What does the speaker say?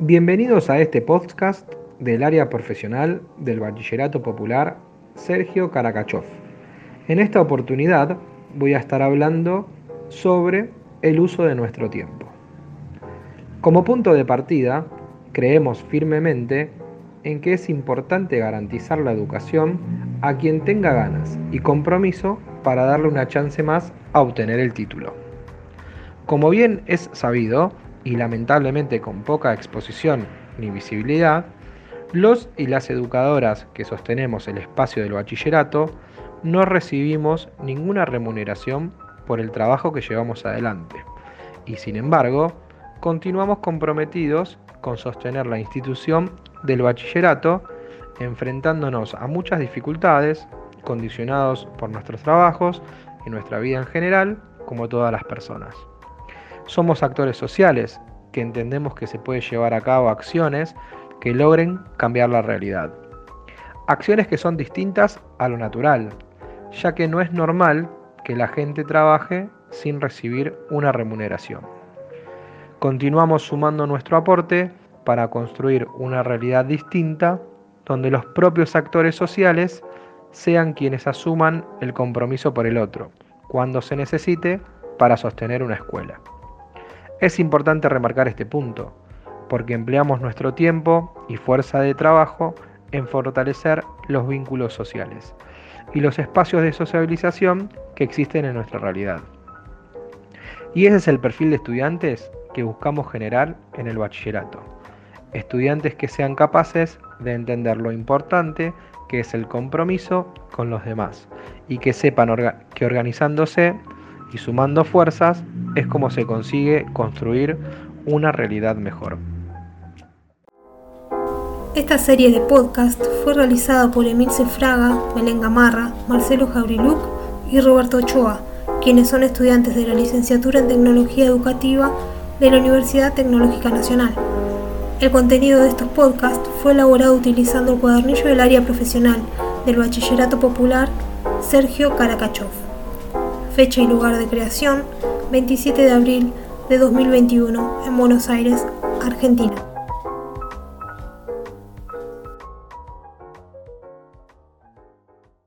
Bienvenidos a este podcast del área profesional del Bachillerato Popular Sergio Karakachov. En esta oportunidad voy a estar hablando sobre el uso de nuestro tiempo. Como punto de partida, creemos firmemente en que es importante garantizar la educación a quien tenga ganas y compromiso para darle una chance más a obtener el título. Como bien es sabido, y lamentablemente con poca exposición ni visibilidad, los y las educadoras que sostenemos el espacio del bachillerato no recibimos ninguna remuneración por el trabajo que llevamos adelante y sin embargo continuamos comprometidos con sostener la institución del bachillerato enfrentándonos a muchas dificultades condicionados por nuestros trabajos y nuestra vida en general como todas las personas. Somos actores sociales que entendemos que se puede llevar a cabo acciones que logren cambiar la realidad. Acciones que son distintas a lo natural, ya que no es normal que la gente trabaje sin recibir una remuneración. Continuamos sumando nuestro aporte para construir una realidad distinta donde los propios actores sociales sean quienes asuman el compromiso por el otro, cuando se necesite para sostener una escuela. Es importante remarcar este punto, porque empleamos nuestro tiempo y fuerza de trabajo en fortalecer los vínculos sociales y los espacios de sociabilización que existen en nuestra realidad. Y ese es el perfil de estudiantes que buscamos generar en el bachillerato. Estudiantes que sean capaces de entender lo importante que es el compromiso con los demás y que sepan que organizándose y sumando fuerzas es como se consigue construir una realidad mejor. Esta serie de podcast fue realizada por Emilce Fraga, Belén Gamarra, Marcelo Jauriluk y Roberto Ochoa, quienes son estudiantes de la licenciatura en Tecnología Educativa de la Universidad Tecnológica Nacional. El contenido de estos podcasts fue elaborado utilizando el cuadernillo del área profesional del Bachillerato Popular Sergio Karakachov. Fecha y lugar de creación 27 de abril de 2021 en Buenos Aires, Argentina.